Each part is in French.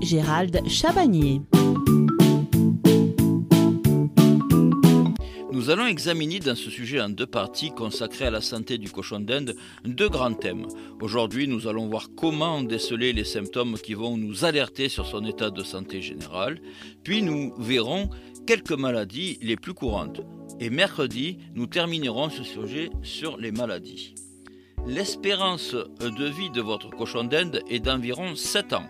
Gérald. Nous allons examiner dans ce sujet en deux parties consacrées à la santé du cochon d'Inde deux grands thèmes. Aujourd'hui, nous allons voir comment déceler les symptômes qui vont nous alerter sur son état de santé général, puis nous verrons quelques maladies les plus courantes. Et mercredi, nous terminerons ce sujet sur les maladies. L'espérance de vie de votre cochon d'Inde est d'environ 7 ans.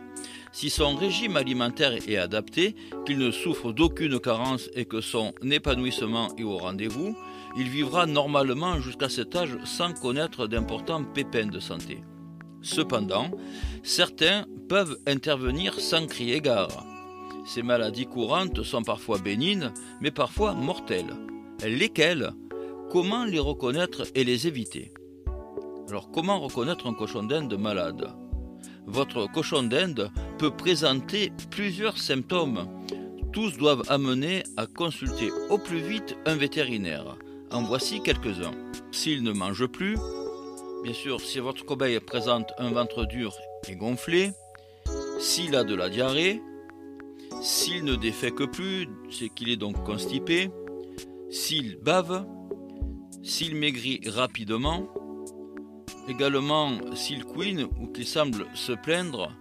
Si son régime alimentaire est adapté, qu'il ne souffre d'aucune carence et que son épanouissement est au rendez-vous, il vivra normalement jusqu'à cet âge sans connaître d'importants pépins de santé. Cependant, certains peuvent intervenir sans crier gare. Ces maladies courantes sont parfois bénignes, mais parfois mortelles. Lesquelles? Comment les reconnaître et les éviter? Alors comment reconnaître un cochon d'Inde malade? Votre cochon d'Inde peut présenter plusieurs symptômes. Tous doivent amener à consulter au plus vite un vétérinaire. En voici quelques-uns. S'il ne mange plus, bien sûr, si votre cobaye présente un ventre dur et gonflé, s'il a de la diarrhée, s'il ne défèque plus, c'est qu'il est donc constipé, s'il bave, s'il maigrit rapidement, également s'il couine ou qu'il semble se plaindre,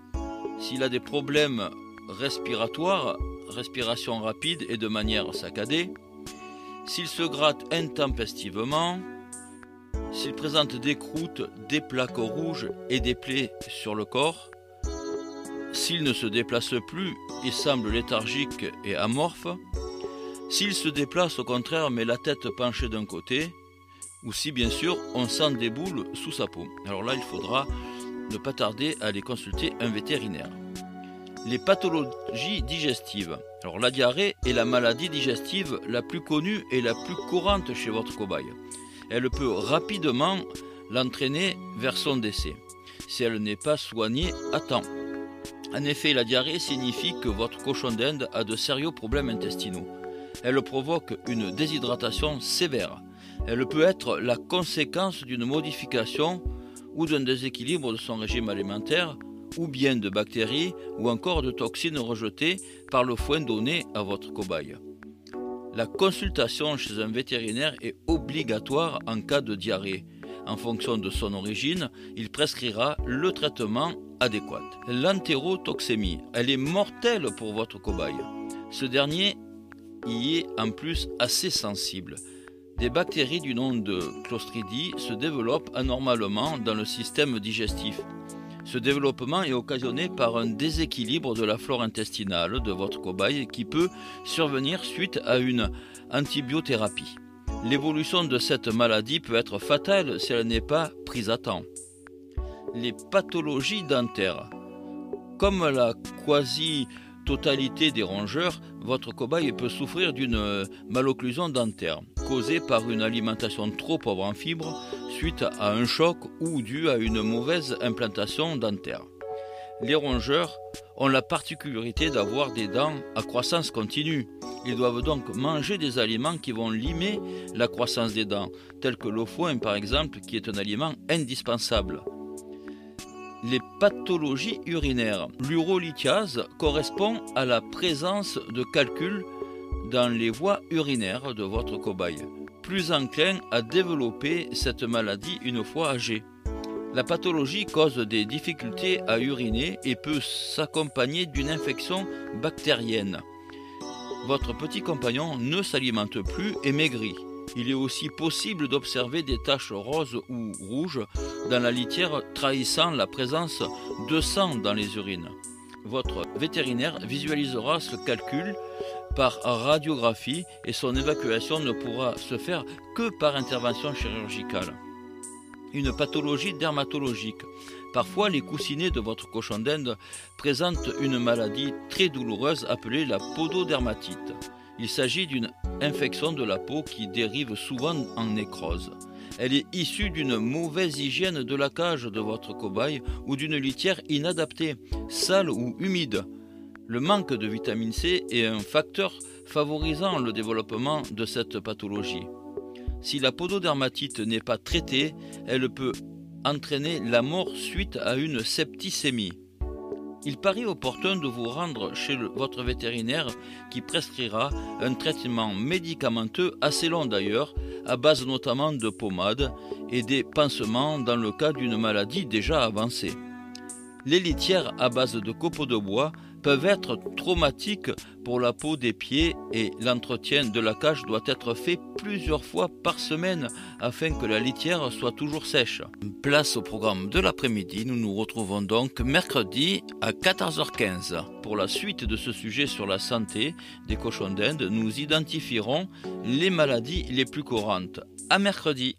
s'il a des problèmes respiratoires, respiration rapide et de manière saccadée, s'il se gratte intempestivement, s'il présente des croûtes, des plaques rouges et des plaies sur le corps, s'il ne se déplace plus et semble léthargique et amorphe, s'il se déplace au contraire mais la tête penchée d'un côté, ou si bien sûr on sent des boules sous sa peau. Alors là il faudra ne pas tarder à aller consulter un vétérinaire. Les pathologies digestives. Alors la diarrhée est la maladie digestive la plus connue et la plus courante chez votre cobaye. Elle peut rapidement l'entraîner vers son décès si elle n'est pas soignée à temps. En effet, la diarrhée signifie que votre cochon d'Inde a de sérieux problèmes intestinaux. Elle provoque une déshydratation sévère. Elle peut être la conséquence d'une modification ou d'un déséquilibre de son régime alimentaire, ou bien de bactéries ou encore de toxines rejetées par le foin donné à votre cobaye. La consultation chez un vétérinaire est obligatoire en cas de diarrhée. En fonction de son origine, il prescrira le traitement adéquat. L'entérotoxémie, elle est mortelle pour votre cobaye. Ce dernier y est en plus assez sensible. Des bactéries du nom de Clostridies se développent anormalement dans le système digestif. Ce développement est occasionné par un déséquilibre de la flore intestinale de votre cobaye qui peut survenir suite à une antibiothérapie. L'évolution de cette maladie peut être fatale si elle n'est pas prise à temps. Les pathologies dentaires. Comme la quasi-totalité des rongeurs, votre cobaye peut souffrir d'une malocclusion dentaire causée par une alimentation trop pauvre en fibres suite à un choc ou dû à une mauvaise implantation dentaire. Les rongeurs ont la particularité d'avoir des dents à croissance continue. Ils doivent donc manger des aliments qui vont limer la croissance des dents, tels que le foin par exemple, qui est un aliment indispensable. Les pathologies urinaires. L'urolithiase correspond à la présence de calculs dans les voies urinaires de votre cobaye, plus enclin à développer cette maladie une fois âgé. La pathologie cause des difficultés à uriner et peut s'accompagner d'une infection bactérienne. Votre petit compagnon ne s'alimente plus et maigrit. Il est aussi possible d'observer des taches roses ou rouges dans la litière trahissant la présence de sang dans les urines. Votre vétérinaire visualisera ce calcul par radiographie et son évacuation ne pourra se faire que par intervention chirurgicale une pathologie dermatologique. Parfois, les coussinets de votre cochon d'Inde présentent une maladie très douloureuse appelée la pododermatite. Il s'agit d'une infection de la peau qui dérive souvent en nécrose. Elle est issue d'une mauvaise hygiène de la cage de votre cobaye ou d'une litière inadaptée, sale ou humide. Le manque de vitamine C est un facteur favorisant le développement de cette pathologie. Si la pododermatite n'est pas traitée, elle peut entraîner la mort suite à une septicémie. Il paraît opportun de vous rendre chez votre vétérinaire qui prescrira un traitement médicamenteux assez long d'ailleurs, à base notamment de pommades et des pansements dans le cas d'une maladie déjà avancée. Les litières à base de copeaux de bois peuvent être traumatiques pour la peau des pieds et l'entretien de la cage doit être fait plusieurs fois par semaine afin que la litière soit toujours sèche. Place au programme de l'après-midi, nous nous retrouvons donc mercredi à 14h15. Pour la suite de ce sujet sur la santé des cochons d'Inde, nous identifierons les maladies les plus courantes. À mercredi.